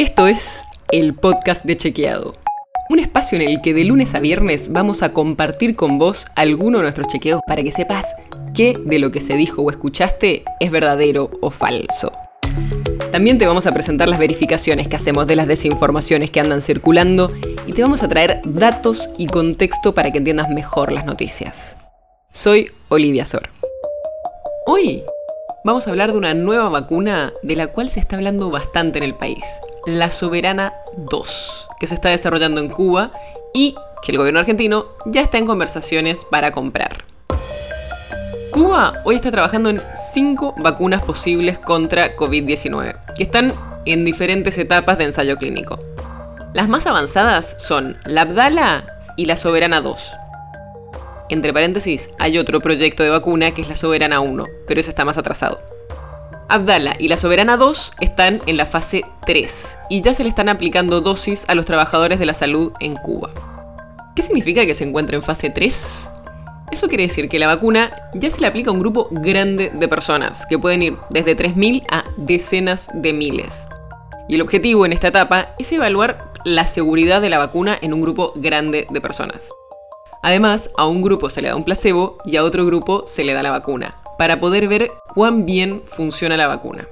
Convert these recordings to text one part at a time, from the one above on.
Esto es el podcast de Chequeado. Un espacio en el que de lunes a viernes vamos a compartir con vos alguno de nuestros chequeos para que sepas qué de lo que se dijo o escuchaste es verdadero o falso. También te vamos a presentar las verificaciones que hacemos de las desinformaciones que andan circulando y te vamos a traer datos y contexto para que entiendas mejor las noticias. Soy Olivia Sor. Hoy vamos a hablar de una nueva vacuna de la cual se está hablando bastante en el país, la Soberana 2, que se está desarrollando en Cuba y que el gobierno argentino ya está en conversaciones para comprar. Cuba hoy está trabajando en cinco vacunas posibles contra COVID-19, que están en diferentes etapas de ensayo clínico. Las más avanzadas son la Abdala y la Soberana 2, entre paréntesis, hay otro proyecto de vacuna que es la Soberana 1, pero ese está más atrasado. Abdala y la Soberana 2 están en la fase 3 y ya se le están aplicando dosis a los trabajadores de la salud en Cuba. ¿Qué significa que se encuentra en fase 3? Eso quiere decir que la vacuna ya se le aplica a un grupo grande de personas, que pueden ir desde 3.000 a decenas de miles. Y el objetivo en esta etapa es evaluar la seguridad de la vacuna en un grupo grande de personas. Además, a un grupo se le da un placebo y a otro grupo se le da la vacuna, para poder ver cuán bien funciona la vacuna.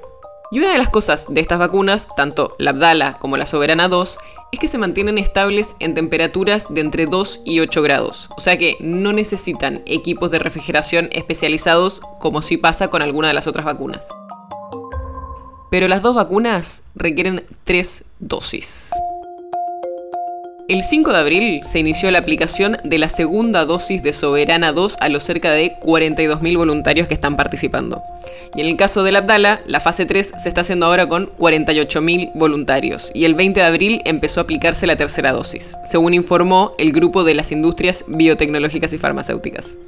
Y una de las cosas de estas vacunas, tanto la Abdala como la Soberana 2, es que se mantienen estables en temperaturas de entre 2 y 8 grados, o sea que no necesitan equipos de refrigeración especializados como si pasa con alguna de las otras vacunas. Pero las dos vacunas requieren tres dosis. El 5 de abril se inició la aplicación de la segunda dosis de Soberana 2 a los cerca de 42.000 voluntarios que están participando. Y en el caso del Abdala, la fase 3 se está haciendo ahora con 48.000 voluntarios. Y el 20 de abril empezó a aplicarse la tercera dosis, según informó el grupo de las industrias biotecnológicas y farmacéuticas.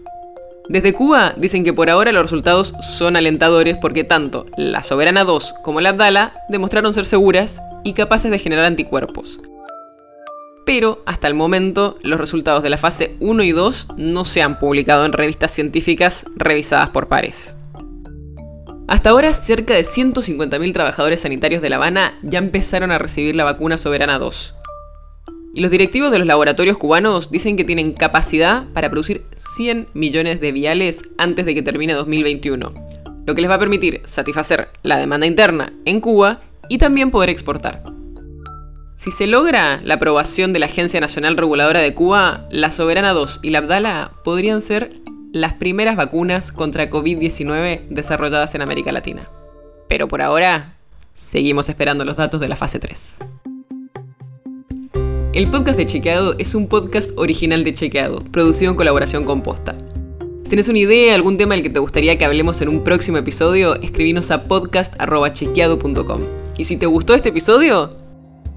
Desde Cuba dicen que por ahora los resultados son alentadores porque tanto la Soberana 2 como la Abdala demostraron ser seguras y capaces de generar anticuerpos, pero hasta el momento los resultados de la fase 1 y 2 no se han publicado en revistas científicas revisadas por pares. Hasta ahora, cerca de 150.000 trabajadores sanitarios de La Habana ya empezaron a recibir la vacuna Soberana 2. Y los directivos de los laboratorios cubanos dicen que tienen capacidad para producir 100 millones de viales antes de que termine 2021, lo que les va a permitir satisfacer la demanda interna en Cuba y también poder exportar. Si se logra la aprobación de la Agencia Nacional Reguladora de Cuba, la Soberana 2 y la Abdala podrían ser las primeras vacunas contra COVID-19 desarrolladas en América Latina. Pero por ahora, seguimos esperando los datos de la fase 3. El podcast de Chequeado es un podcast original de Chequeado, producido en colaboración con Posta. Si tienes una idea, algún tema del que te gustaría que hablemos en un próximo episodio, escribinos a podcast.chequeado.com. Y si te gustó este episodio,